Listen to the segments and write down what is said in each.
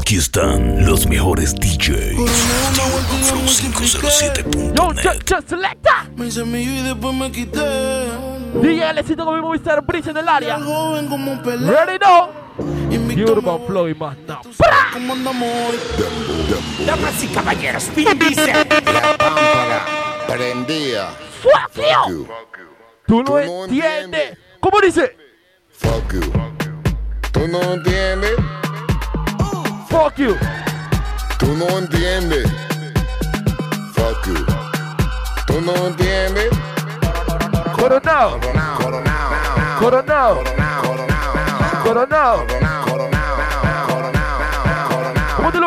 Aquí están los mejores DJs. Selecta. Me hice mi y después me quité. DJ Lecito con mi Movistar Breeze en el área. Ready now. Y Urban Flow y más nada. ¿Cómo? Damas y caballeros, Tim dice. La prendía. Fuck you. Tú no entiendes. ¿Cómo dice? Fuck you. Tú no entiendes. Fuck you. Tú no entiendes. Fuck you. Tú no entiendes. Coronado. Coronado. Coronado. Coronado. Coronado. Coronado. Coronado. Coronado. Coronado. Coronado. Coronado. Coronado.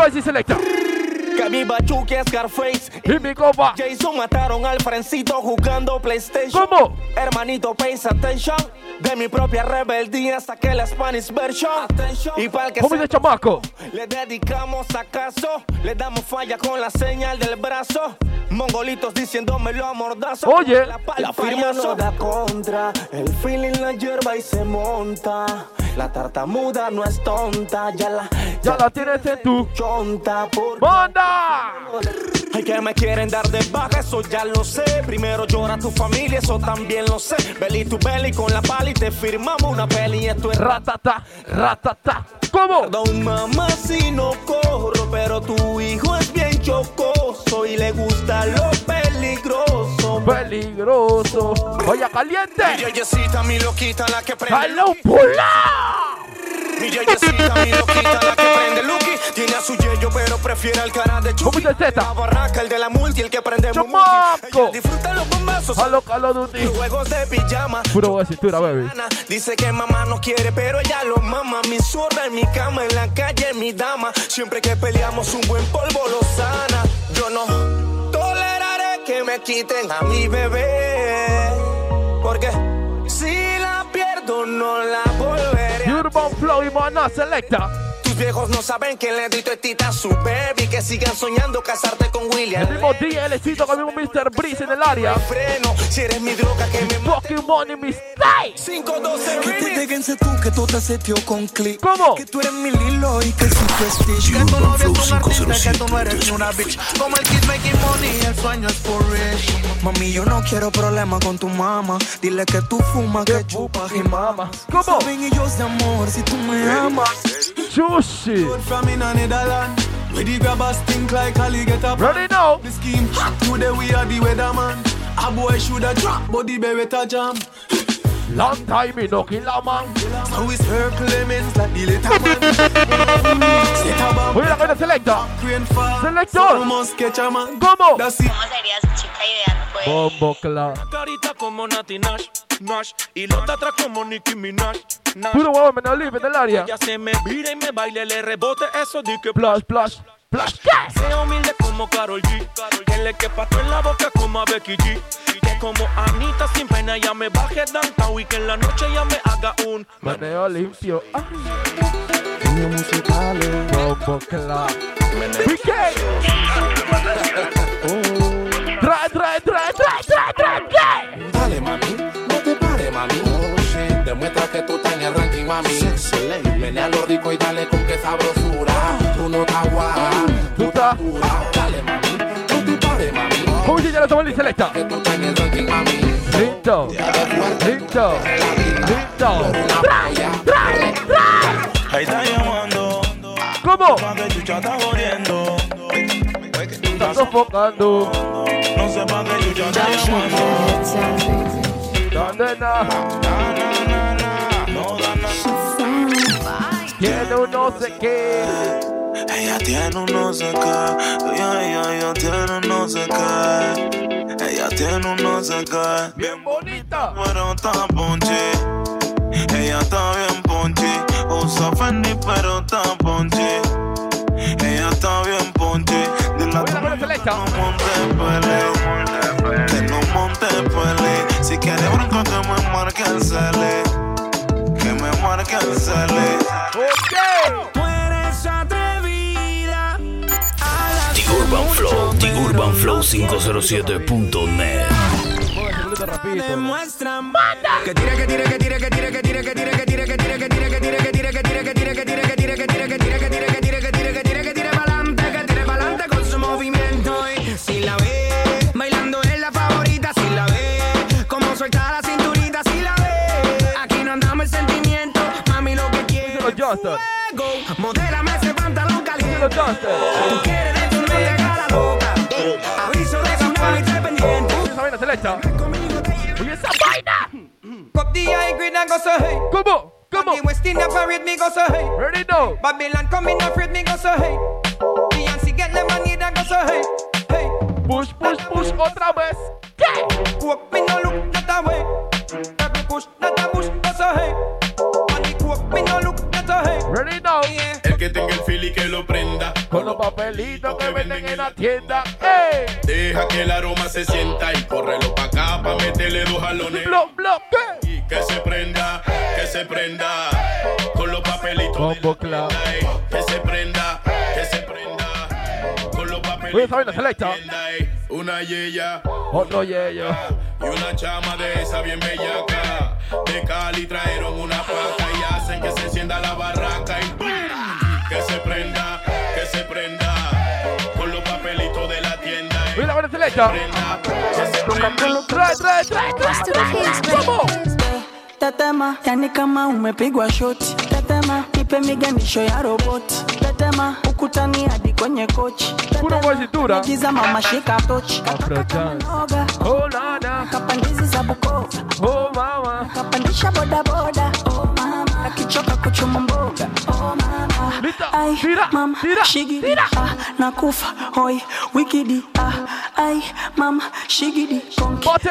Coronado. Que Cami Bachuki, Scarface y, y mi copa. Jason mataron al Frencito jugando PlayStation. ¿Cómo? Hermanito, pays attention. De mi propia rebeldía saqué la Spanish version. Attention. Y para que ¿Cómo se chamaco? Le dedicamos acaso. Le damos falla con la señal del brazo. Mongolitos diciéndome lo mordazo. Oye, la, firma no da contra. El feeling la hierba y se monta. La tartamuda no es tonta. Ya la, ya, ya la tienes en tu chonta. Por hay que me quieren dar de baja, eso ya lo sé. Primero llora tu familia, eso también lo sé. Belly tu belly con la pala y te firmamos una peli. Esto es ratata, ratata. ¿Cómo? Perdón, mamá, si no corro, pero tu hijo es bien chocoso y le gusta lo peligroso. Peligroso. Oye, caliente. Ella, mi loquita, la que prende. ¡Aló, pula! Mi yeyecita, mi loquita, la que prende Lucky. Tiene a su yeyo, pero prefiere al cara de Chucky. La barraca, el de la multi, el que prende Mumuti. Disfruta los bombazos. Halo, halo. Juegos de pijama. Puro de cintura, baby. Dice que mamá no quiere, pero ella lo mama. Mi zorra en mi cama, en la calle, mi dama. Siempre que peleamos, un buen polvo lo sana. Yo no toleraré que me quiten a mi bebé. Porque si la pierdo, no la vuelvo album Flurry, man, not selector. viejos no saben quién le dio tita su baby. Que sigan soñando casarte con William. El mismo día el éxito con el mismo Mr. Breeze en el área. Freno, si eres mi droga que me Fucking money, mistake. 512 Que te déguense tú, que tú te setió con click. ¿Cómo? Que tú eres mi lilo y que si tu stitch. Que tú no eres un artista, que tú no eres ni una bitch. Como el kid making money, el sueño es por rich. Mami, yo no quiero problemas con tu mamá. Dile que tú fumas, que chupas y mamas. ¿Cómo? Saben ellos de amor si tú me amas. Sushi. From in Netherlands, where the grabbers think like Ali get up. Ready now. The scheme hot today we are the weatherman. A boy should have dropped, but the beretta jam. Long time me no kill a man. So it's her claimants like the little man. We're not gonna select that. Select us. So must catch a man. Como. Bombo clap. Carita como Nati Nash, Nash. Y lo atrás como Nicki Minaj. No. Puro huevo, me libre del área. Ya se me vira y me baile, le rebote eso di que plash, plash. Plash, Sea humilde como Carol G. Que le quepa en la boca como a Becky G. Que como Anita sin pena ya me baje downtown y que en la noche ya me haga un meneo limpio. Ah. musical, Bobo Club. Trae, trae, trae, trae, trae, trae, Dale, mami tú estás en el ranking, mami. Ven a lo rico y dale con qué sabrosura. Tú no estás guapa, tú estás. Dale, mami, tú te pares, mami. Oye, ya lo tomó el. Que tú estás en el ranking, mami. Listo, listo, listo. Ahí está llamando. ¿Cómo? Cuando el chucha está jodiendo. Está sofocando. No sepa que el chucha está llamando tiene un no sé qué. Ella tiene un no sé qué. Ella, ella, ella tiene un no sé qué. Ella tiene un no sé qué. Bien bonita. Pero está ponchi. Ella está bien ponchi. Usa Fendi, pero está ponchi. Ella está bien ponchi. De la que no monte pele. Que no monte pele. Si quieres bronco, que me marque el cele para The Urban Flow, The Urban Flow 507.net. Demuestran que tira, que que que que que que que que que que que que que que que que que Modélame ese pantalón caliente. Duster. Tú quieres de tu no te la loca. Aviso de tsunami, pendiente. Esa vaina. Conmigo te llevo. Oye, esa vaina. Cup the high grade and go so hey. ¿Cómo? ¿Cómo? The West India parade me go so hey. Ready now. Babylon coming afraid me go so hey. Beyonce get the money that go so hey. Hey. Push, push, push otra vez. ¿Qué? Walk me no look that way. Every push that a push go so hey. The walk me no look los papelitos que venden en la tienda. ¡Ey! Deja que el aroma se sienta y córrelo pa' acá pa' meterle dos jalones. Y que se prenda, que se prenda. Con los papelitos de Combo la tienda. Que se prenda, que se prenda. Con los papelitos de la selecta. Una yeya Otro yello. y una chama de esa bien bellaca. De Cali trajeron una paca y hacen que se encienda la barraca y ¡pum! que se prenda, se prenda. Con los papelitos de la tienda. Eh. ey. Oye, la vaina selecta. Prenda, que se prenda. Trae, trae, trae, trae, trae. ¿Cómo? Tetema, yani kama umepigwa shoti. Tetema, nipe miganisho ya roboti. Tetema, ukutani hadi kwenye kochi. Puro kwa cintura. giza mama shika tochi. Afro dance. Noga, Oh, nana. kapandizi za Bukoba. Oh, mama. kapandisha bodaboda oh mama akichoka kuchuma mboga. Oh mama. Lita, ai tira, mama tira, shigidi. Tira. ah nakufa. Hoi wikidi. Ah ai mama shigidi. Konki. Bote.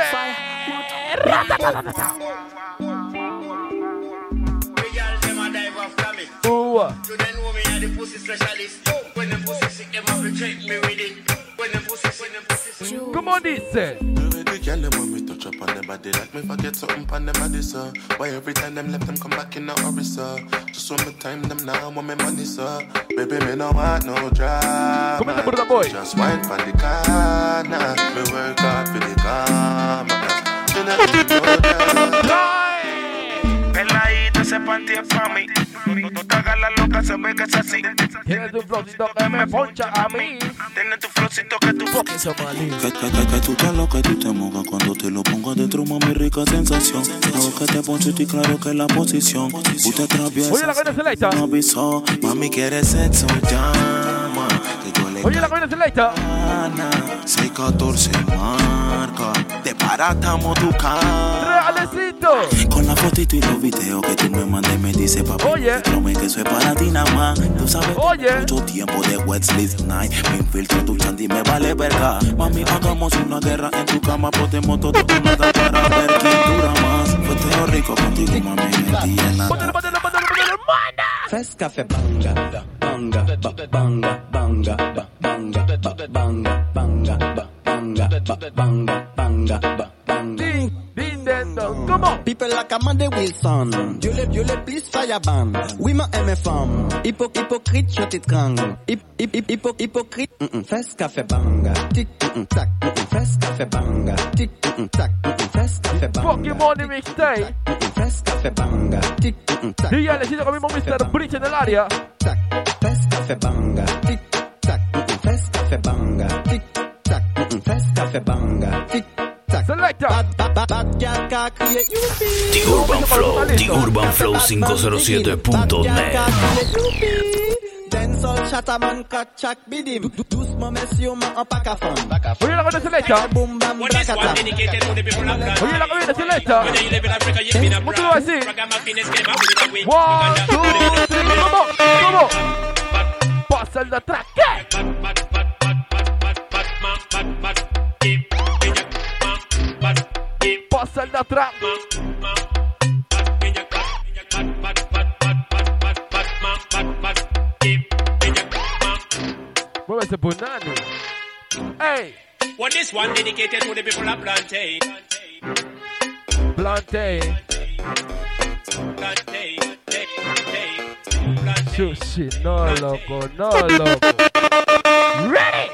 Uwa. ¿Cómo dice? The girl them when we touch up on them body like me forget something on them body, sir. Why every time them left them come back in a hurry, sir? Just when me time them now, want me money, sir. Baby, me no want no drama. Comienza por la boy. Just wine for the corner. Me work hard for the karma. You know, you know that. Ese panty es pa' mí. No, no te hagas la loca, se ve que es así. Tienes un flowcito que me poncha a mí. Tienes tu flowcito que tu Fucking Somali. Que, que, que, que tú te lo que tú te mojas cuando te lo pongo adentro, mami, rica sensación. Creo que te poncho y claro que la posición. Usted atraviesa. Oye, la. No avisó, mami, quiere sexo, llama. Oye, la vaina selecta. gana. 614 marca. Te paratamos tu cara. Realecito. Con la fotito y los videos que tú me mandas me dice papi. Oye. Créeme que eso es para ti nada más. Tú sabes Oye. mucho tiempo de wet sleep night. Me infiltro tu chandy me vale verga. Mami, hagamos una guerra en tu cama. Podemos todo nada para ver quién dura más. Fue rico contigo, mami, día en la Bótale, bótale, bótale, bótale, mana. Fresh café banga, banga, ba- banga, banga, ba- banga, ba- banga, banga, ba- banga, ba- banga, banga, ba- banga. Ding, ding, ding, dong. ¿Cómo? People like Amanda Wilson, Dieu le, Dieu le please fireban. Oui, ma aime femme. Hypo, hypocrite, je t'étrangle. Hip, hip, hip, hypo, hypocrite. Mm -mm. Fresh café banga, tic, mm -mm, tac, Fresh café banga, tic, tac. Fresh café banga. Money mixtape. Fresh café banga, tic, tac. Y ya le siento con mismo Mr. Bridge en el área. tac, café banga, tic tac, fresh café banga, tic tac, fresh café banga, tic tac. Selecta. Bad, bad, bad, bad girl can't create you The Urban Flow, The Urban Flow 507.net. Dancehall chatterman catch bidim Doucement messieurs mais en pack à fond Oye, la vaina selecta. Boom bam blakata Oye, la vaina selecta. ¿Cómo tú lo vas a decir? One, two, three. ¿Cómo? ¿Cómo? Pasa el de atrás. ¿Qué? Pasa el punani. Hey, What this one dedicated to the people of Plantain. plantain. Plantain. Sushi, no loco, no loco. Ready.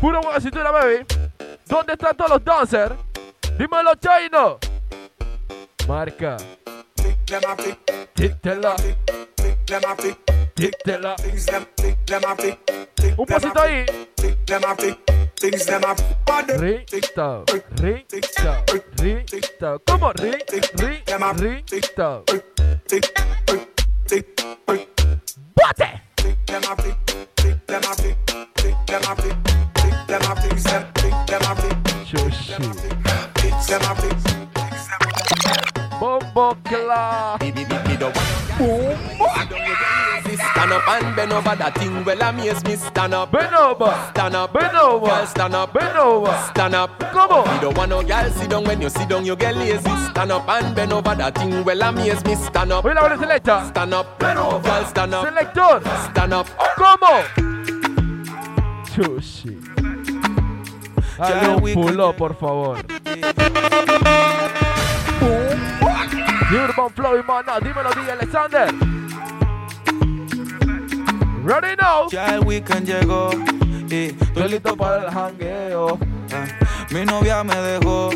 Pura buena cintura, baby. ¿Dónde están todos los dancers? Dímelo, Chino. Marca. Dick Della. Un pasito ahí. Rita, Rita, Rita. ¿Cómo? Rita, Rita. ¡Bote! Bombo Club. Bombo Stand up and bend over that thing. Well, amaze me. Stand up. Bend over. Stand up. Bend over. Girl, stand up. Bend over. Stand up. Come on. You don't want no girl sit down when you sit down, you get lazy. Stand up and bend over that thing. Well, amaze me. Stand up. Buena selecta. Stand up. Bend over. Girl, stand up. Selector. Stand up. ¿Cómo? Chushi. Hazle un pull up, por favor. The Urban Flow y mana, dímelo, DJ Alexander. Ready now. Ya el weekend llegó y Estoy listo para el jangueo. ah, mi novia me dejó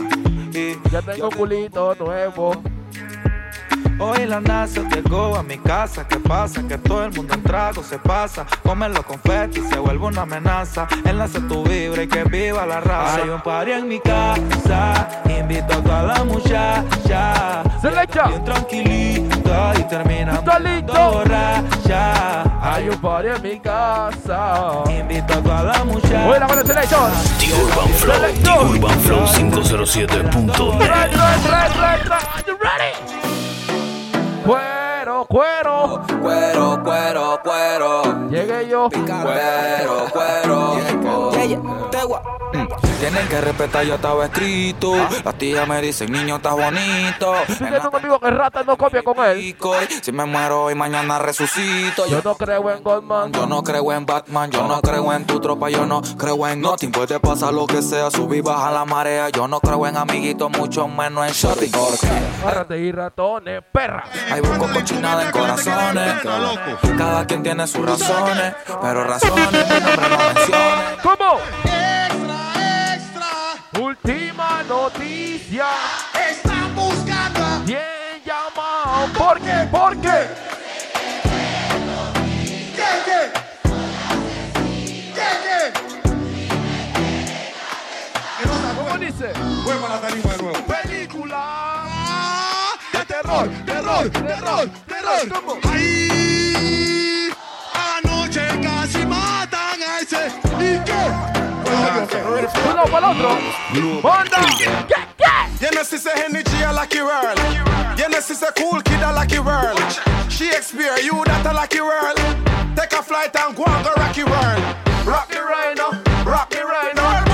y Ya tengo culito nuevo. hoy la NASA llegó a mi casa. ¿Qué pasa? Que todo el mundo en trago se pasa. Come los confetis se vuelve una amenaza. Enlace tu vibra y que viva la raza. Hay un party en mi casa. Invito a toda la muchacha. Selecta. Bien tranquilita y terminamos borracha. Hay un party en mi casa. Invito a toda la muchacha. La buena selector. The Urban Flow, The Urban Flow 507.net. Right, right, right, right, right. Are you ready? Cuero, cuero. Cuero, cuero, cuero. Llegué yo. Cuero, cuero. Yeah, yeah, te gua-. Tienen que respetar, yo estaba escrito. Las tías me dicen, niño, estás bonito. Si tienes un amigo que rata, no copia con él. Si me muero hoy, mañana resucito. Yo no creo en Goldman. Yo no creo en Batman, yo no creo en tu tropa, yo no creo en nothing. Puede pasar lo que sea, subir, baja la marea. Yo no creo en amiguitos, mucho menos en shopping. Porque Agárrate y ratones, perra. hay busco cochinada en corazones. Cada quien tiene sus razones, pero razones mi nombre no menciones. ¿Cómo? Última noticia. Están buscando a Bien llamado. ¿Por qué? ¿Por qué? Yeye. ¿Cómo dice? Vuelvo a la tarima de nuevo. Película. De terror, terror, terror, terror. Ahí. Anoche casi matan a ese. ¿Y qué? Uno para el otro. Banda. ¿Qué? ¿Qué? You know, she say Henry G a lucky world. You know, she say cool kid a lucky world. Shakespeare, you that a lucky world. Take a flight and go and go rocky world. Rock the rhino, rock the rhino,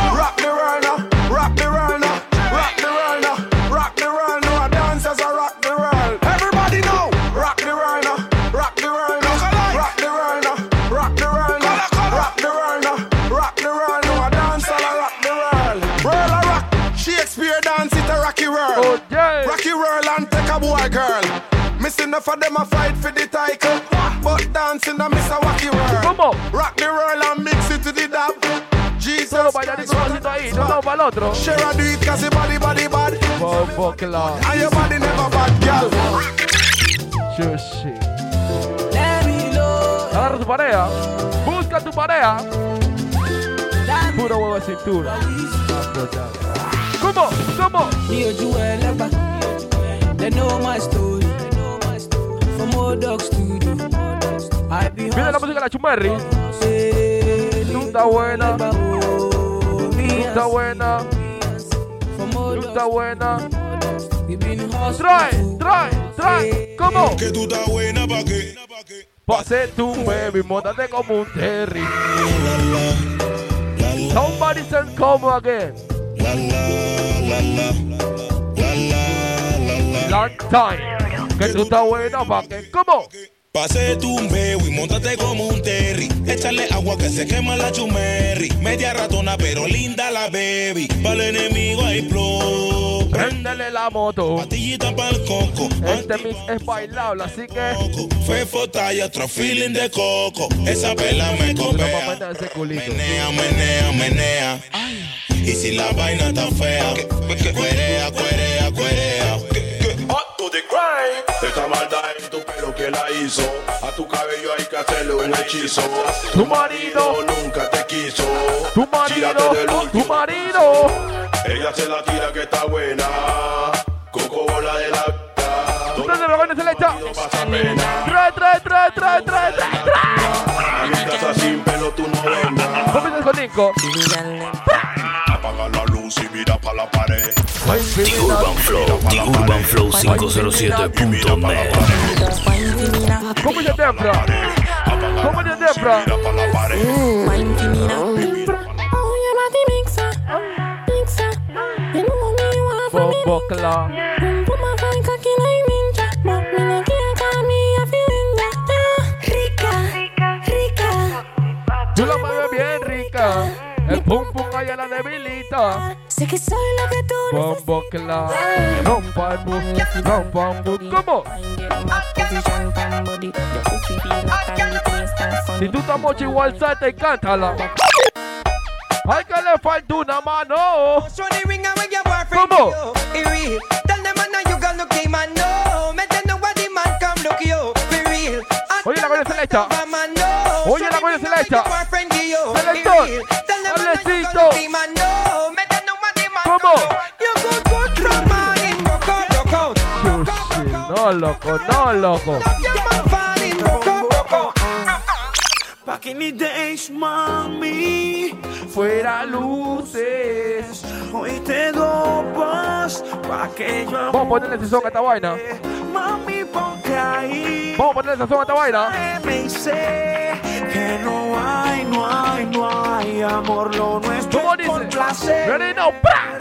boy girl. Missing enough of them a fight for the title. But dancing a miss a wacky world. ¿Cómo? Rock the world and mix it to the dab. Jesus Solo bailarito pasito ahí. No, no, para el otro. Share a do it cause your body body bad. Bombo clap. And your body never bad, girl. Chushi. Agarra tu pareja. Busca tu pareja. Puro huevo de cintura. ¿Cómo? Ah, ¿Cómo? They know my story. From old dogs to you. I be Mira la música de la Chumerri. Tú estás buena. Tú estás buena. Tú estás buena. Trae, trae, trae. ¿Cómo? Que tú estás buena pa' qué. Pase tu baby, montate como un Terry. Somebody send como again. Long time. Que tú estás buena pa' que. ¿Cómo? Pase tu y montate como un terry. Échale agua que se quema la chumerri. Media ratona, pero linda la baby. Para el enemigo hay flow. Préndele la moto. Patillita para el coco. Este mix es bailable, así que. Fefo talla, otro feeling de coco. Esa pela me copea. Menea, menea, menea. Y si la vaina está fea, cuerea, cuerea, cuerea. En tu pelo que la hizo. A tu cabello hay que hacerle un hechizo. Tu marido. nunca te quiso. Tu marido. Tu marido. Ella se la tira que está buena. Coco bola de la. Ustedes lo selecta. Pasa pena. Trae, trae, trae, trae, trae, trae, trae. Sin pelo, tú no ves nada. Comienzas con Nico. Y mira pa' la pared. The Urban Flow, The Urban Flow 507.net. ¿Cómo se tempra? ¿Cómo se tempra? Bombo. Tú la mueves bien rica. El pum pum allá la debilita. Sé que soy lo que tú Bombo clap. Rompa el bus, rompa un bus. ¿Cómo? Si tú estás mochi igual te cántala. Ay que le falta una mano. ¿Cómo? Oye la coña selecta. Oye la coña selecta. Selector. Alecito. Oh, ¿Cómo? No, loco, no, loco. Back in the days, mami, fuera luces. Hoy te dopas pa' que yo Vamos a ponerle ese son a esta vaina. Mami, ponte ahí. Vamos a ponerle ese son a esta vaina. Me sé que no hay, no hay, no hay amor, lo nuestro ¿Cómo es dice? placer. Ready now, ¡pra!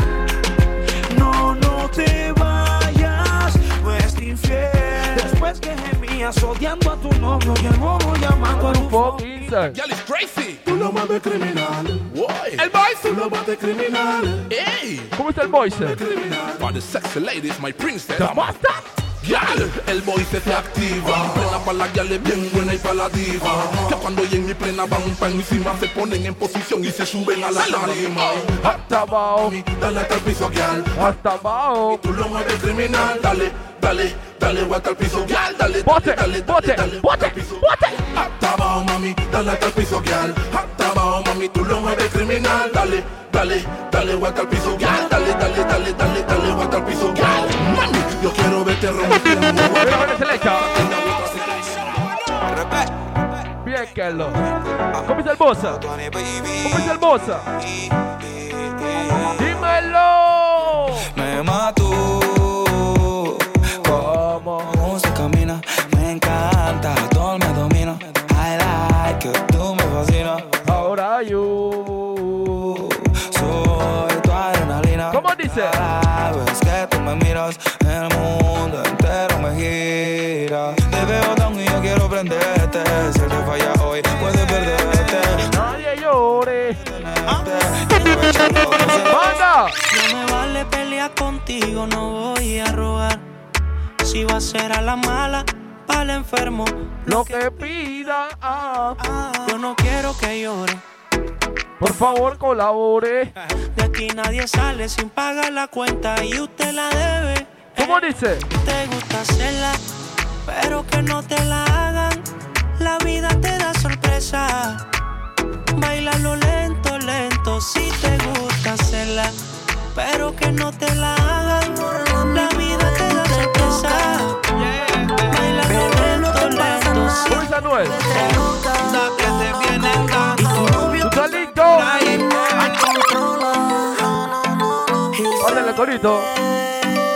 No, no te vayas, no es infiel. Después que gemías odiando a tu novio y el bobo llamando a un fucking sir. Y'all is crazy. Tú lo mames criminal. Why? El boys. Tú lo mates criminal. Hey. ¿Cómo está el boys? For the sexy ladies, my princess. The master. Gal, el boy se te activa. Plena pa' la gal es bien buena y pa' la diva. Que cuando y en mi plena van pa' encima se ponen en posición y se suben a la tarima. Hasta abajo. Dale hasta el piso, gal. Hasta abajo. Tú lo mueves criminal. Dale, dale, dale hasta el piso, gal. Dale, Bote, dale, bote, dale, bote, hasta el piso. bote. Hasta abajo, mami. Dale hasta el piso, gal. Hasta abajo, mami. Tú lo mueves criminal. Dale, dale, dale hasta el piso, gal. Dale, dale, dale, dale, dale hasta el piso, gal. Mami, yo quiero verte rompiendo. Mira, mira, selecta. Bien, Kello. ¿Cómo está el bossa? ¿Cómo está el bossa? Dímelo. Me mató. ¡Manda! No me vale pelear contigo, no voy a rogar. Si va a ser a la mala, el enfermo. Lo que pida. ah. Yo no quiero que llore. Por favor, colabore. De aquí nadie sale sin pagar la cuenta y usted la debe. ¿Cómo dice? Te gusta hacerla, pero que no te la hagan. La vida te da sorpresa. Bailalo lento, lento, si te gusta pero que no te la hagan. La vida te da sorpresa. Bailalo lento, lento, si ¿Cómo dice Anuel? que te vienen dando. ¿Tú estás listo? Órale, corito.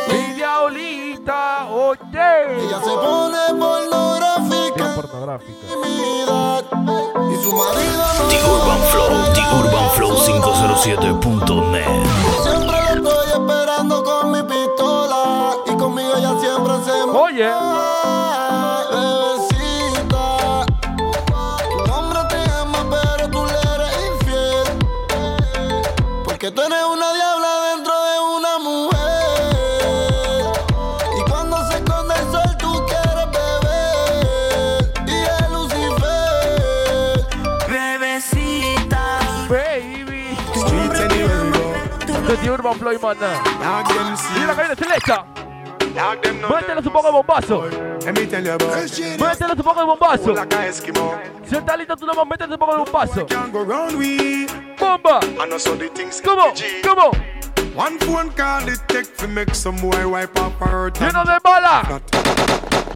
Mi diablita, oye. Ella se pone. Bien pornográfica. Y su marido no The Urban Flow, The Urban Flow 507.net. Siempre estoy esperando con mi pistola. Y conmigo ella siempre se Oye. Go. De The Urban Flow y Mana. Dog them see. Mira la cabina selecta. Dog them know. Métele su poco de bombazo. Let me tell you about Métele su poco de bombazo. Like a Eskimo. Si estás listo, tú nomás métele su poco de bombazo. Can't go round we. Bomba. I know so the things ¿Cómo? ¿Cómo? One phone call it take to make some boy wipe up her hurt. Lleno de bala.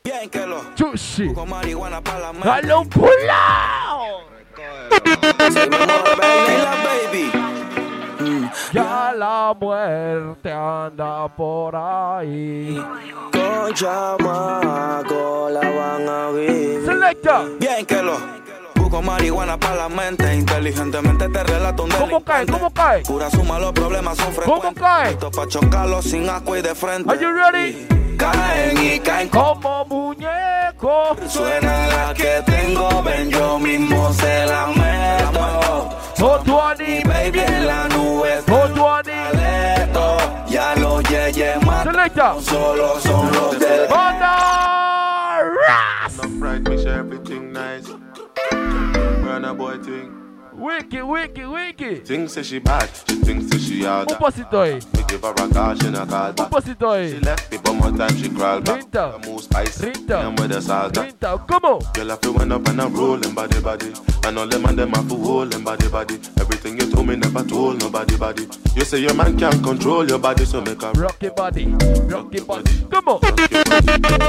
Bien que lo. Chushi. Con marihuana para la mente. Dale un pulao. Say me more, baby. Ya la muerte anda por ahí. Con chamaco la van a vivir. Selecta. Bien que lo busco marihuana para la mente. Inteligentemente te relato un ¿Cómo cae? ¿Cómo cae? Cura suma, los problemas son frecuentes. ¿Cómo cae? Listo pa' chocarlo sin asco y de frente. Are you ready? Caen y caen como muñecos. Suena la que tengo, ven yo mismo se la meto. Sotuani, baby en la nube. Sotuani, ya los yeyes más. Selecta. Solo son los del Banda Ras. Enough right, me share everything nice. Burn a boy thing. Wiki, wiki, wiki. Thinks say she bad, she thinks say she all Un that. pasito ahí. Me give her a call, she not call Un back. pasito She left me, but more time she crawl back. Rinta. The move spicy, Rinta. and with the salt. Rinta, ¿cómo? Girl, I feel when up and I'm rolling body body. And all them and them have to hold them body body. Everything you told me never told nobody body. You say your man can't control your body, so make a Rock your body, rock your body. ¿Cómo?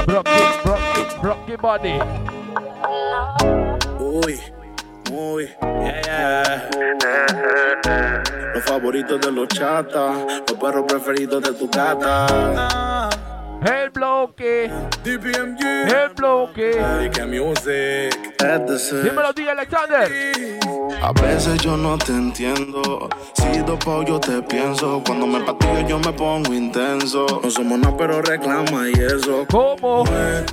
Rock it, rock it, rock your body. Uy, muy, yeah, yeah. Los favoritos de los chatas, los perros preferidos de tu gata. El bloque, DPMG, el bloque. que music. Dímelo, DJ Alexander. A veces yo no te entiendo. Si dopao yo te pienso. Cuando me patillo yo me pongo intenso. No somos nada, pero reclama y eso. ¿Cómo?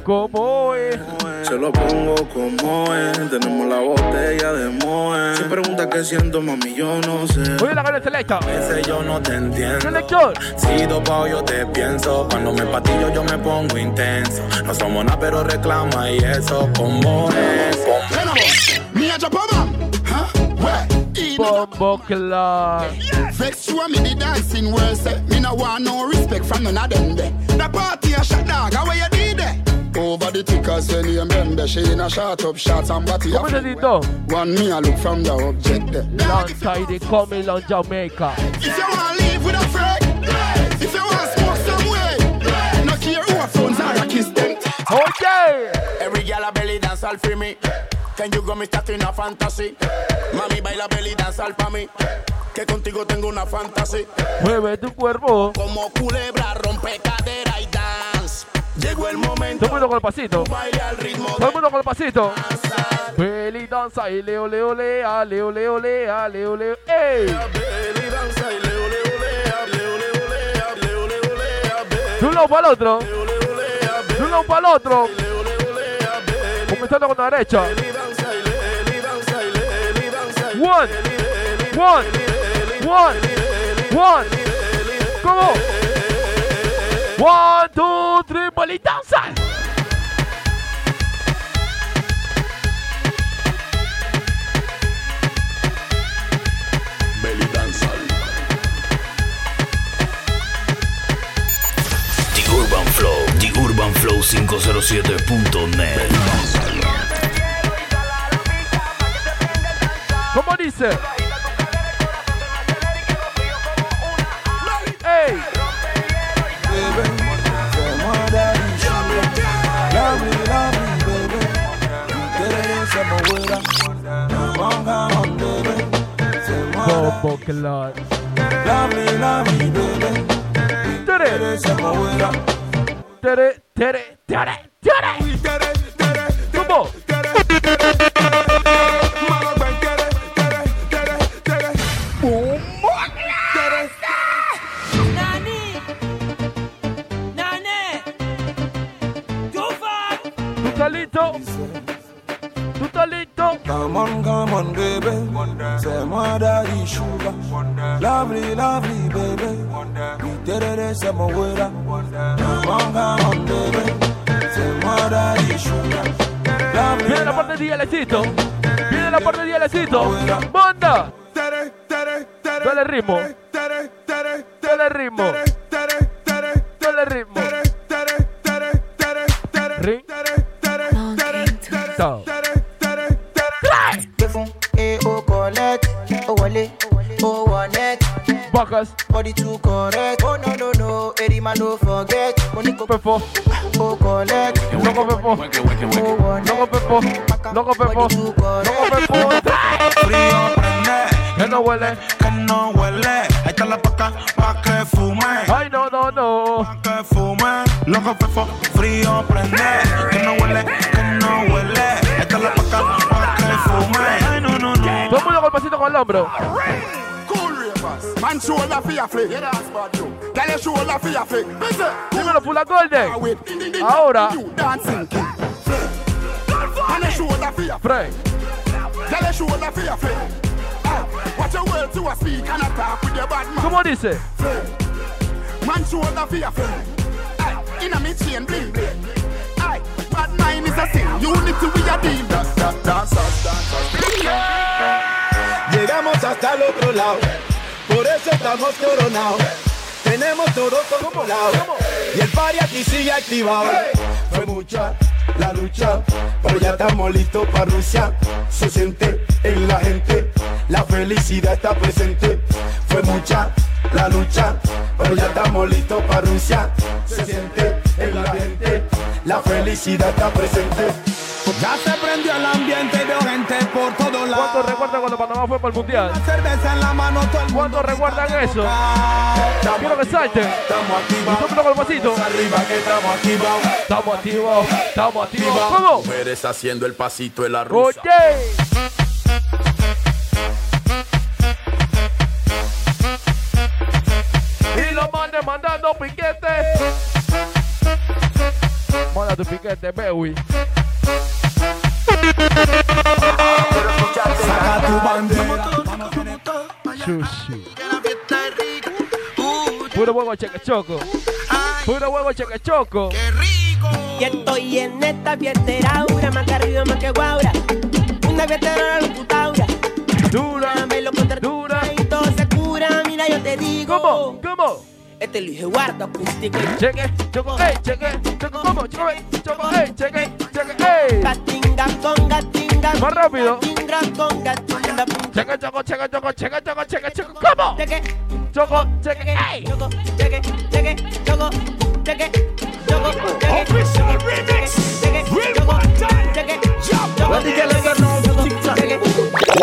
¿Cómo es? Se lo pongo como es. Tenemos la botella de Moe. Si pregunta qué siento, mami, yo no sé. Oye, la gana selecta. A veces yo no te entiendo. Selector. Si dopao yo te pienso. Cuando me patillo yo me pongo intenso. No somos nada, pero reclama y eso. Como es. Me a Japan, huh? Where? Bombo Clark. Vex you and me the dancing world say Me no want no respect from none of them there The party a shot dog, how you did it? Over the tickers when you remember She in a shot up shots and body ¿Cómo se dito? One me a look from the object there Alongside the coming on Jamaica. If you want live with a friend If you want to smoke some way No care who phones are a kiss them Okay Every girl a belly dance all for me Can you go me stuck in a fantasy Mami baila belly dance all pa' mí Que contigo tengo una fantasy Mueve tu cuerpo. Como culebra rompe cadera y dance Llegó el momento Todo el mundo con el pasito. Baile al ritmo Todo el mundo con el pasito. Belly danza y leo, leo, lea, leo, leo, lea, leo, leo. ¡Ey! Belly danza y leo, leo, lea Leo, leo, lea, leo, leo, lea De un lado para el otro. De un lado para el otro. Comenzando con la derecha. One. One. One. One. ¿Cómo? One, two, three, belly danza. urbanflow507.net. ¿Cómo dice? Hey. Bobo Clark. Tere, tere, tere. ¿Cómo? Nani, Nani, Tufan. ¿Tú estás listo? ¿Tú estás listo? Come on, come on, baby. Say my daddy sugar. Lovely, lovely, baby. We did it, say my DLcito. Viene la parte de DLcito. Banda. Dale ritmo. Dale ritmo. Dale ritmo. Ring. Neck. Bacas. Body too correct. Oh, no, no, no. Eddie man, don't forget. Mundo con el pasito con el hombro. Cool ravers. Man shoulder for your flick. Yeah, that's bad you. Girl, your shoulder for your flick. Dímelo, Pula Golden. Ahora. Dancing king. Man, your shoulder for your Frank. Girl, your shoulder for your flick. Ah, Watch your words to a speak and a talk with your bad man. ¿Cómo dice? Man shoulder for your flick. Aye, In a me chain bling bling. Aye, bad mind is a sin. Unity we a deal. Da, da, dancers, dancers. Llegamos hasta el otro lado, por eso estamos coronados. Tenemos todo controlado y el party aquí sigue activado. Fue mucha la lucha, pero ya estamos listos para Rusia. Se siente en la gente, la felicidad está presente. Fue mucha la lucha, pero ya estamos listos para Rusia. Se siente en la gente, la felicidad está presente. Ya se prendió el ambiente, veo gente por todos lados. ¿Cuántos recuerdan cuando Panamá fue para el mundial? Cerveza en la mano, todo el ¿Cuántos recuerdan eso? Quiero que salten. Estamos activados. Con el pasito. Arriba que estamos activados. Estamos activos, estamos activos. ¿Cómo? Mujeres haciendo el pasito de la rusa. Oye. Y mandando piquetes. Manda tu piquete, Bewi. Tu bandera. Sushi. Puro huevo cheque choco. Puro huevo cheque choco. Y estoy en esta fiestera, aura, más que arriba, más que guaura. Una fiestera locutaura. Dura, me lo dura. Y todo se cura, mira, yo te digo. ¿Cómo? ¿Cómo? Este lo dije guarda acústico. Cheque, choco, ey, cheque, choco, ¿cómo? Choco, ey, choco, ey, cheque, cheque, ey. Gatinga con gatinga. Más rápido. Gatinga con gatinga. Cheque, choco, cheque, choco, cheque, choco, cheque, choco, ¿cómo? Cheque, choco, cheque, ey. Choco, cheque, cheque, choco, cheque, choco, cheque. Official remix. Choco, cheque,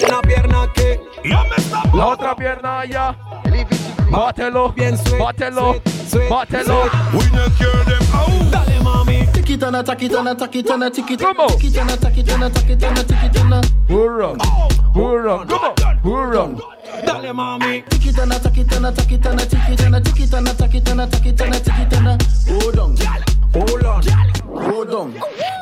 Una pierna que La otra pierna allá. Bátelo, bátelo, bátelo. Dale mami. Tikitana, takitana, takitana, tikitana. ¿Cómo? Tikitana, takitana, takitana, tikitana. Burro, burro, ¿cómo? Burro. Dale mami. Tikitana, takitana, takitana, tikitana, tikitana, takitana, takitana, tikitana. Hold on, hold on, hold on.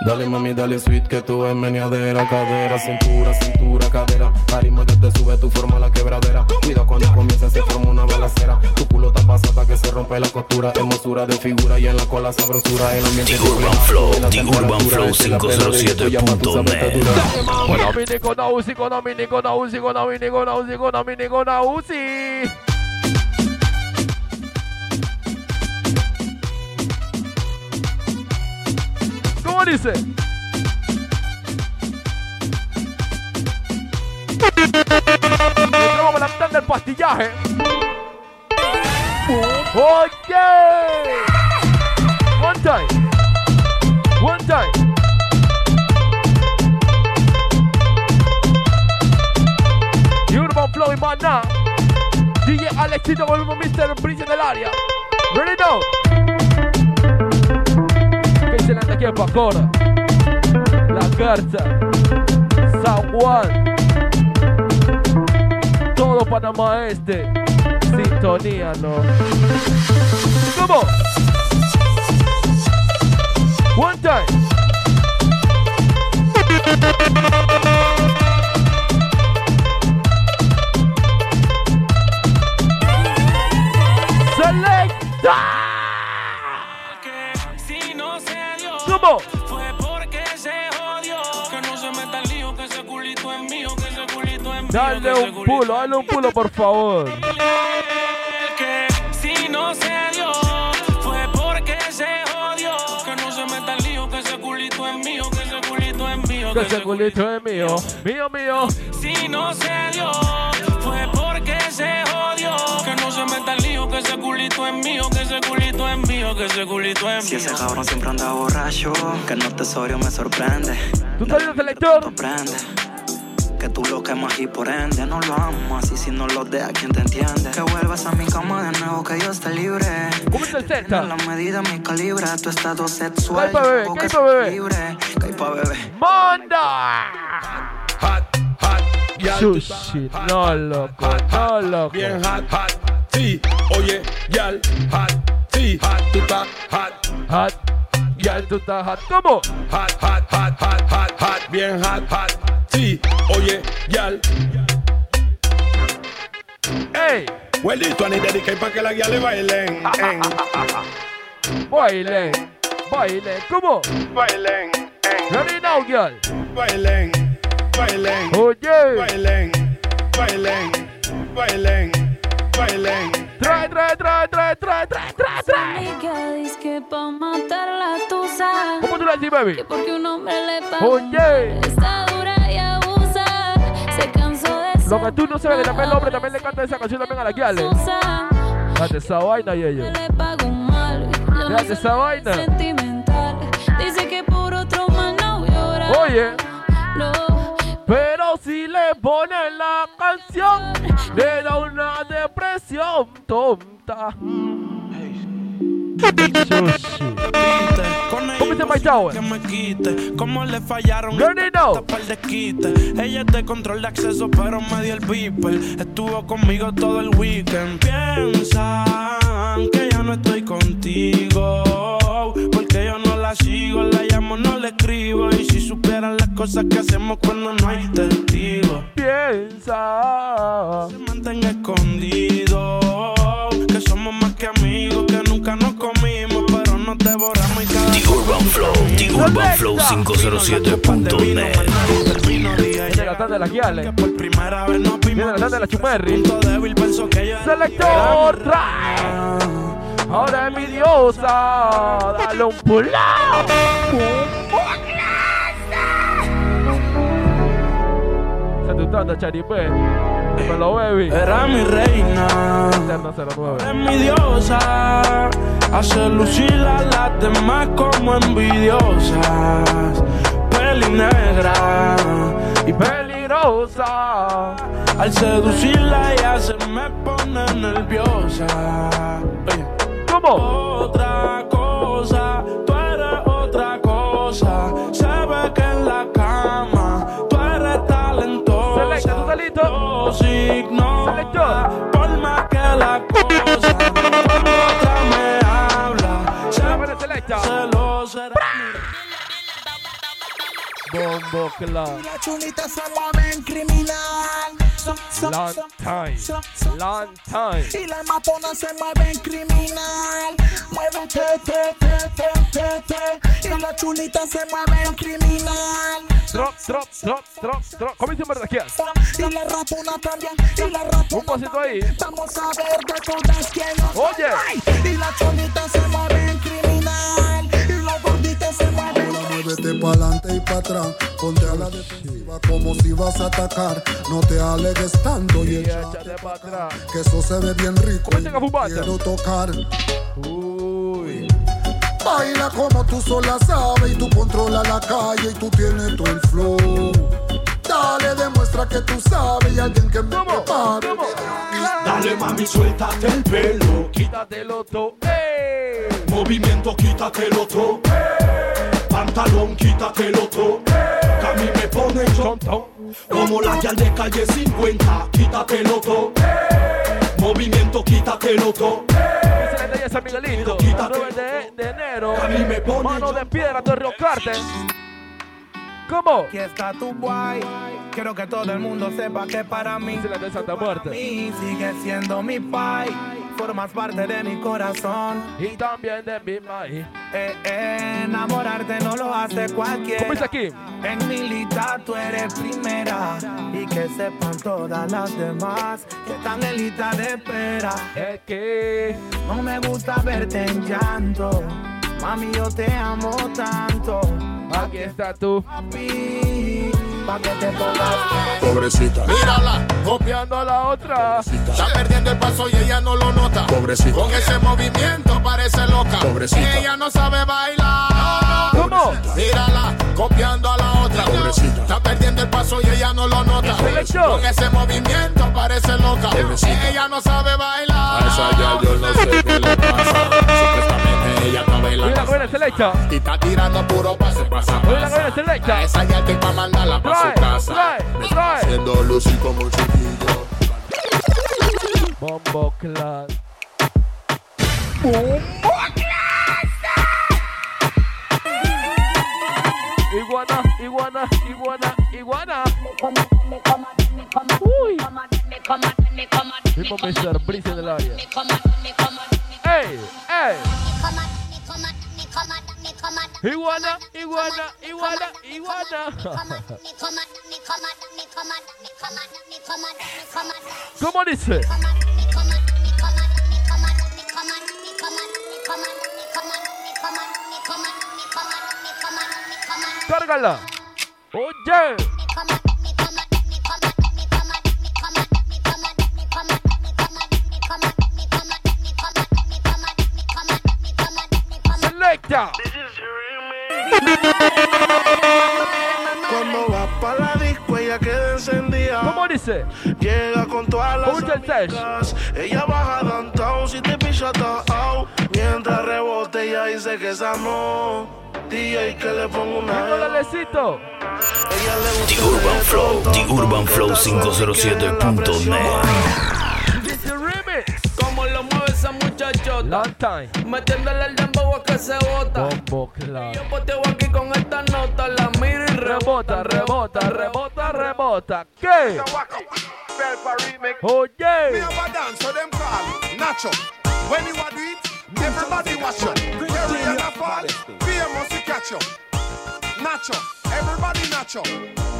Dale mami, dale sweet que tú es meneadera, cadera, cintura, cintura, cadera. Ritmo que te sube tu forma la quebradera. Cuida cuando comienza se forma una balacera. Tu culo está pasada que se rompe la costura. Hermosura de figura y en la cola sabrosura. El ambiente The Urban Flow, The Urban Flow 507.net. Konami, Niko Nauzi, Konami, Niko Nauzi, Konami, Niko Nauzi, Konami, Niko Nauzi. ¿Cómo dice? La mitad del pastillaje. Oye. One time. One time. Urban Flow y Maná. DJ Alexito con el Mr. Prince del área. Ready now. Aquí en Pacora. La Garza. San Juan. Todo Panamá Este. Sintonía, ¿no? ¿Cómo? One time. Selecta. Dale un pulo, dale un pulo, por favor. que si no se dio, fue porque se jodió. Que no se meta el lío, que ese culito es mío, que ese culito es mío. Que ese culito es mío. Mío, mío. Si no se dio, fue porque se jodió. Que no se meta el lío, que ese culito es mío, que ese culito es mío, que ese culito es Si mío. ese cabrón siempre anda borracho, que no tesorio me sorprende. ¿Tú estás viendo selector? Que tú lo quemas y por ende no lo amas. Y si no lo dejas, ¿quién te entiende? Que vuelvas a mi cama de nuevo, que yo esté libre. ¿Cómo está el Z? la medida, mi calibre, tu estado sexual. ¿Qué hay pa' bebé? yo ¿Qué hay que pa' bebé? libre. Que hay pa' bebé. ¡Manda! Hot, hot, ya Sushi, no loco, no loco. Bien hot, hot, sí. Oye, yal, hot, sí. Hot, tú estás hot. Hot, ya tú estás hot. ¿Cómo? Hot, hot, hot, hot, hot, hot. Bien hot, hot, sí. Oye, yal. ¡Ey! Well, this one is dedicated para que la guía le bailen. en. Baile, baile, ¿cómo? Bailen, en. Ready now, girl. Bailen, bailen. Oye. Bailen, bailen, bailen, bailen. Trae, trae, trae, trae, trae, trae, trae, trae. Amiga, dice que pa' matar la tusa. ¿Cómo tú la dices, baby? Que porque un hombre le paga. Oye. Está dura Lo que tú no sabes que también el hombre también le canta esa canción también a la guiale. usar. Date esa vaina y ellos. Le pago mal. Yo no Date esa vaina. Sentimental. Dice que por otro mal no llora. Oye. No. Pero si le ponen la canción, le da una depresión tonta. ¿Cómo Que me quite, como le fallaron de. Ella es de control de acceso, pero me dio el beeper. Estuvo conmigo todo el weekend. Piensan que ya no estoy contigo. Porque yo no la sigo, la llamo, no le escribo. Y si supieran las cosas que hacemos cuando no hay testigos. Piensa. Se mantenga escondido. Que somos más que amigos, que nunca nos comimos, nos devoramos y cada The Urban Flow, The Urban Flow 507.net. Viene la tarde de la guiale. Por primera vez vimos. Viene la tarde de la chumerri. Punto débil, pensó que yo era Selector, trae. Ahora es mi diosa. Dale un pulao. Se te trata, Charipé. Dímelo, baby. Era mi reina. Eterna 09. Es mi diosa. Hace lucir a las demás como envidiosas. Peli negra y Peligrosa. Al seducirla ella se me pone nerviosa. Oye. ¿Cómo? Otra Yo se ignora, por más que la cosa. Otra me habla. Se selecta. celosa. Bombo Club. La chulita se mueve en criminal. Long time. Long time. Y la matona se mueve en criminal. Muévete, te, te, te, te, te. Y la chulita se mueve en criminal. Drop, drop, drop, drop, drop. ¿Cómo dice verdad Y la rapona también. Y la rapona Un pasito ahí. Vamos a ver de todas quién nos Oye. Y la chulita se mueve en criminal. Y la gordita se mueve en Muévete pa'lante y para atrás, ponte a la defensiva como si vas a atacar. No te alegues tanto y échate para atrás. que eso se ve bien rico. y quiero tocar. Uy. Baila como tú sola sabes y tú controlas la calle y tú tienes todo el flow. Dale, demuestra que tú sabes y alguien que me prepare. Dale mami, suéltate el pelo. Quítatelo todo. ¡Ey! Movimiento, quítatelo todo. Pantalón, quítatelo todo. Que a mí me pone yo. Como la guía de calle 50. Quítatelo todo. Movimiento, quítatelo todo. Dice la de San Miguelito. 9 de, de enero. A mí me pone Mano de piedra de Río Carte. ¿Cómo? Aquí está tu guay. Quiero que todo el mundo sepa que para mí, Dice la de Santa Muerte. mí sigue siendo mi pai. Formas parte de mi corazón. Y también de mi maíz. Eh, eh, enamorarte no lo hace cualquiera. ¿Cómo dice aquí? En mi lista tú eres primera. Y que sepan todas las demás que están en lista de espera. Es que No me gusta verte en llanto. Mami, yo te amo tanto. Aquí está tú. Papi, pa' que te pongas Pobrecita. Mírala, Copiando a la otra. está perdiendo el paso y ella no lo nota. Pobrecita. Con ese movimiento parece loca. Pobrecita. Ella no sabe bailar. ¿Cómo? Mírala, copiando a la otra. Pobrecita. Está perdiendo el paso y ella no lo nota. Con ese movimiento parece loca. Ella no sabe bailar. A esa ya yo no sé qué le pasa. Ella está la bailando. selecta. Y está tirando puro pase, pasa, Oye, la cabina selecta. A esa ya te pa' mandarla pa' su casa. trae, trae. Haciendo lucir como un chiquillo. Bombo Clan. Iguana, iguana, iguana, iguana. Uy. Mismo Mr. Breeze en el área. ¡Ey! ¡Ey! Iguana, iguana, iguana, iguana. ¿Cómo dice? Cárgala. Oye. Selecta. Cuando va pa' la disco ella queda encendida. ¿Cómo dice? Llega con todas las. Ella baja downtown si te picha out. Mientras rebote ella dice que esa no. DJ que le ponga una. Le gusta The Urban Flow, The Urban Flow 507.net. esa muchachota. Long time. Metiéndole el dembow a que se bota. Bombo Clan. Yo poteo aquí con esta nota. La miro y Rebota, rebota, rebota, rebota. ¿Qué? Oye. Me have a dance, so them call Nacho. When you a do it, everybody watch you. Carry and a fall, famous to catch you. Nacho, everybody Nacho.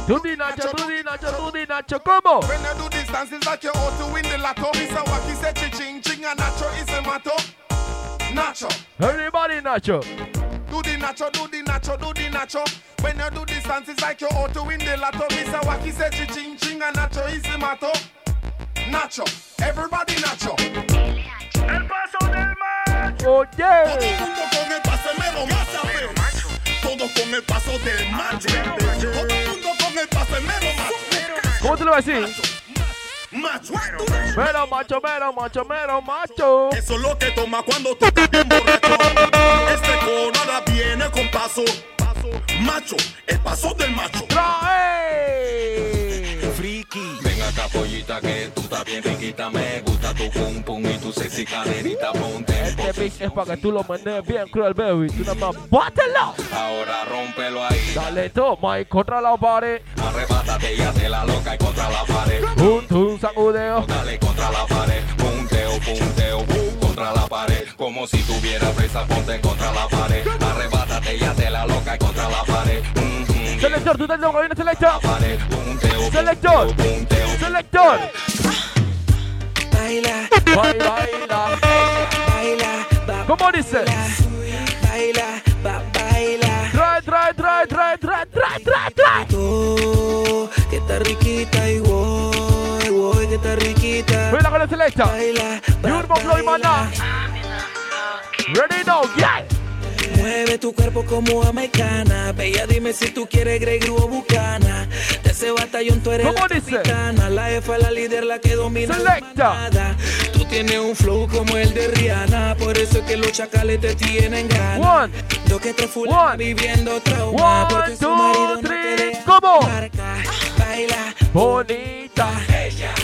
Tú di Nacho, tú di Nacho, tú di Nacho. ¿Cómo? When you do this dance, it's like you're out to win the lotto. Mr. Wacky said ching ching and Nacho is a motto. Nacho. Everybody Nacho. Do the nacho, do the nacho, do the nacho. When you do this dance, it's like you're out to win the lotto. Mr. Wacky said ching ching and Nacho is the motto. Nacho, everybody nacho. El paso del macho. Oye. Todo el mundo con el paso mero macho. Todo con el paso del macho. Todo el mundo con el paso mero macho. ¿Cómo te lo vas a decir? Macho. Mero macho, mero macho, mero macho. Eso es lo que toma cuando estás bien borracho. Este cono ahora viene con paso. Macho, el paso del macho. ¡Trae! Friki. Ven acá, pollita, que tú estás bien riquita. Me gusta tu pum pum y tu sexy caderita. Ponte Este beat es para que tú lo manejes bien, cruel baby. Tú nada más bátelo. Ahora rómpelo ahí. Dale, toma y contra la pared. Arrebátate y hazte la loca y contra la pared. Un, un sacudeo. Dale contra la pared. Punteo, punteo, pared. Como si tuviera presa, ponte contra la pared. Arrebátate y hazte la loca contra la pared. Mm, mm, Selector, tú te lo viene selector. pared. Punteo, Selector. punteo. Selector. Baila, Baila, baila. baila, va, ¿Cómo dice? baila, baila. Trae, trae, trae, trae, trae, trae, trae, trae. Oh, que está riquita y voy, voy, que está riquita. Baila con el selecta. Baila, va, Urban Flow y Maná. Ready now, yeah. Mueve tu cuerpo como americana. Bella, dime si tú quieres Grey Gru o Bucana. De ese batallón tú eres ¿Cómo la capitana. La jefa, la líder, la que domina Selecta. la. Tú tienes un flow como el de Rihanna. Por eso es que los chacales te tienen ganas. One. Lo que te fulana viviendo trauma. One, porque su two, marido no te three, deja ¿cómo? marca. Baila, Bonita.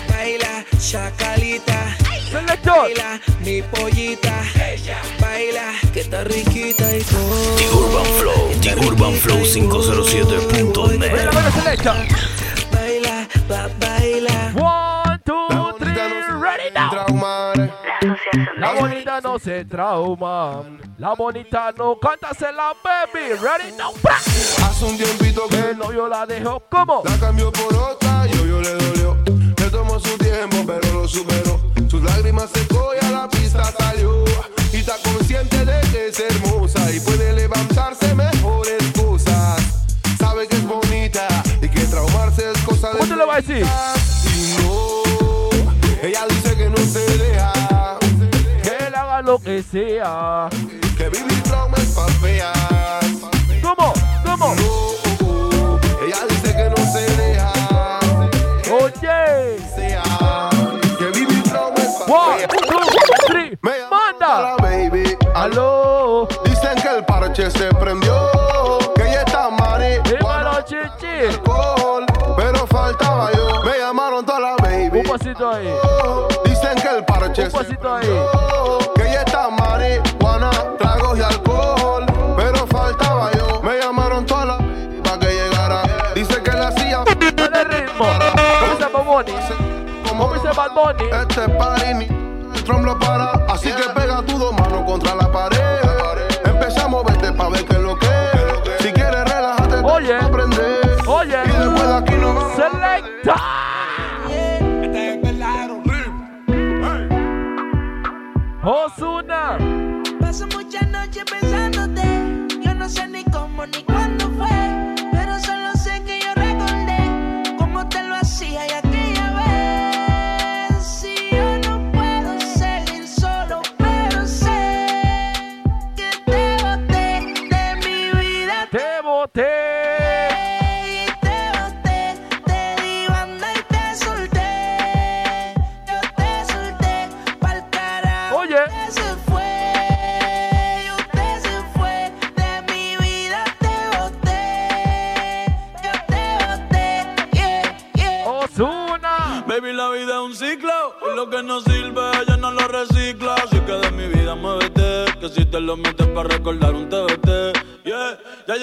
baila, chacalita. Selector. Baila, mi pollita. Baila, que está riquita y todo. The Urban Flow, The Urban Flow Baila 507.net. con el selecta. Baila, va, baila. One, two, three, ready now. La bonita no se trauma. La bonita no canta, se la baby. Ready now. Hace un tiempito que El novio la dejó como. la cambió por otra y obvio le dolió. Su tiempo, pero lo superó. Sus lágrimas secó y a la pista salió. Y está consciente de que es hermosa y puede levantarse mejores cosas. Sabe que es bonita y que traumarse es cosa de. ¿Cómo tú le vas a decir? Y no, ella dice que no se deja. Que él haga lo que sea. Que vivir trauma es pa' feas. ¿Cómo? ¿Cómo? No, Tri, manda. Baby. Aló. Dicen que el parche se prendió. Que ella está mani. Dímelo, chichi. Alcohol, pero faltaba yo. Me llamaron toda la baby. Un pasito ahí. Dicen que el parche Un pasito se prendió, ahí. Para. Así boté. Te boté, te di banda y te solté. Yo te solté pa'l carajo. Oye. Usted se fue, y usted se fue de mi vida. Te boté, yo te boté. Yeah, yeah. Osuna. Baby, la vida es un ciclo y lo que no sirve ya no lo recicla. Así que de mi vida muévete, que si te lo metes para recordar un TBT.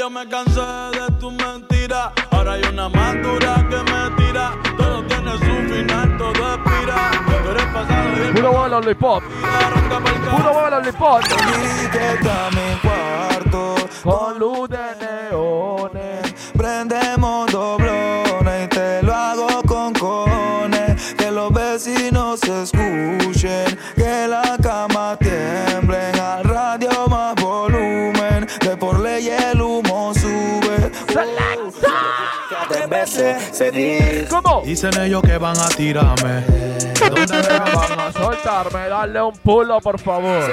Yo me cansé de tu mentira. Ahora hay una más dura que me tira. Todo tiene su final, todo expira. Tú eres pasado y el Puro lollipop. Puro huevo lollipop. a mi cuarto Con luz se dice. ¿Cómo? Dicen ellos que van a tirarme. ¿Dónde me van a soltarme? Dale un pulo, por favor.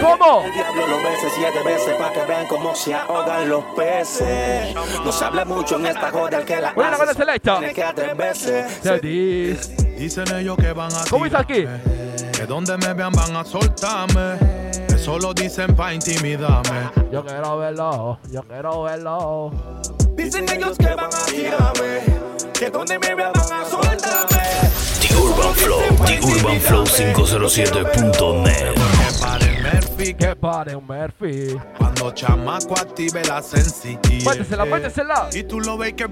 ¿Cómo? El diablo lo bese siete veces para que vean cómo se ahogan los peces. No se habla mucho en esta joda el que la Buena hace con selecta. tiene que a tres veces. Se dice. Dicen ellos que van a ¿Cómo dice aquí? Que donde me vean van a soltarme. Que solo dicen pa' intimidarme. Yo quiero verlo, yo quiero verlo. Dicen ellos que van a tirarme. Que donde me vean van a soltarme. The Urban Flow, The Urban Flow 507.net. Que pare Murphy, Que pare un Murphy. Cuando chamaco active la sencillez. Métesela, métesela. Y tú lo ves que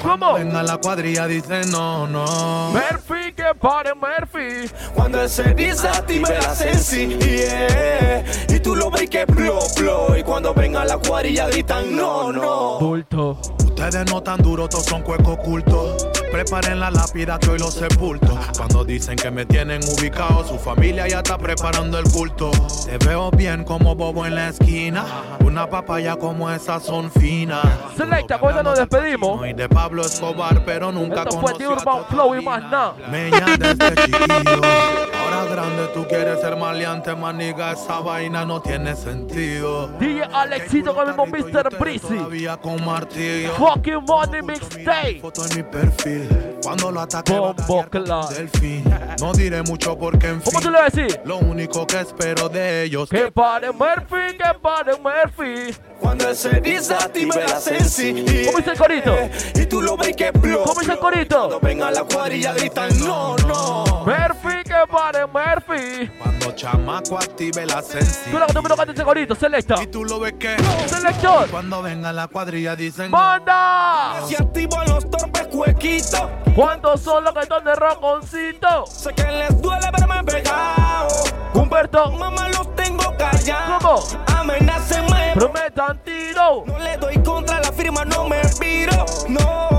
¿Cómo? venga la cuadrilla dice no, no. Murphy, que pare Murphy. Cuando él se desactiva la sencillez. Y tú lo ves que plo, plo. Y cuando venga la cuadrilla gritan no, no. Bulto. Ustedes no tan duros, todos son cuecos ocultos. Preparen la lápida que hoy los sepulto. Cuando dicen que me tienen ubicado, su familia ya está preparando el culto. Te veo bien como bobo en la esquina. Una papaya como esas son finas. Selecta, eso nos despedimos. Soy de Pablo Escobar, pero nunca Esto fue a Urban Flow y más nada. Meña desde chiquillo. Ahora grande tú quieres ser maleante, maniga. Esa vaina no tiene sentido. DJ Alexito con el mismo Mr. Breezy. Todavía con martillo. Fucking Money Mixtape. Foto en mi perfil. Cuando lo a claro. delfín. No diré mucho porque en fin. ¿Cómo tú le a decir? Lo único que espero de ellos Que pare Murphy, que pare Murphy. Cuando él se desactiva la sencillez. ¿Cómo dice el corito? Y tú lo ves que plo, ¿Cómo dice el corito? Cuando venga la cuadrilla gritan no, no. Murphy, pare Murphy. Cuando chamaco active la Tú sencilla. lo que tú ese corito, selecta. Y tú lo ves que Selector. cuando venga la cuadrilla dicen no. ¡Manda! Si activo los torpes cuequitos. ¿Cuántos son los que están de roconcito? Sé que les duele verme pegado. Humberto, Mamá los tengo callados. ¿cómo? Amenácenme. Prometan tiro. No le doy contra la firma, no me viro. No.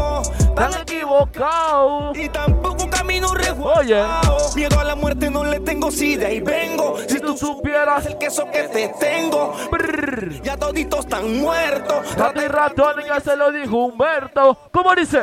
Están equivocados. Y tampoco camino resguardado. Oye. Miedo a la muerte no le tengo, si de ahí vengo. Si tú supieras. El queso que te tengo. Brrr. Ya toditos están muertos. Rato y ratón ya se lo dijo Humberto. ¿Cómo dice?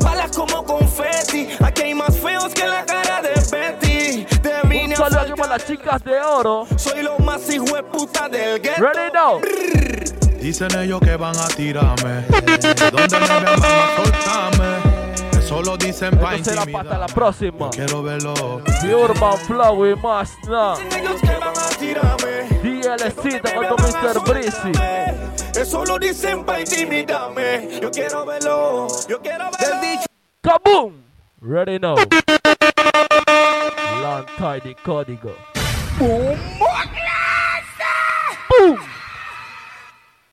Balas como confeti. Aquí hay más feos que la cara de Betty. De Un vine a saludo aquí para las chicas de oro. Soy lo más hijo de puta del ghetto. Ready now. Dicen ellos que van a tirarme. ¿De dónde me ven a soltarme? Eso lo dicen pa' será para la próxima. Yo quiero verlo. Mi Urban Flow y más nada. Dicen ellos que van a tirarme. DLCita con tu Mr. Breezy. Eso lo dicen pa' intimidarme. Yo quiero verlo. Yo quiero verlo. Dicho. ¡Kaboom! Ready now. Lantai de código. ¡Bum! ¡Bum!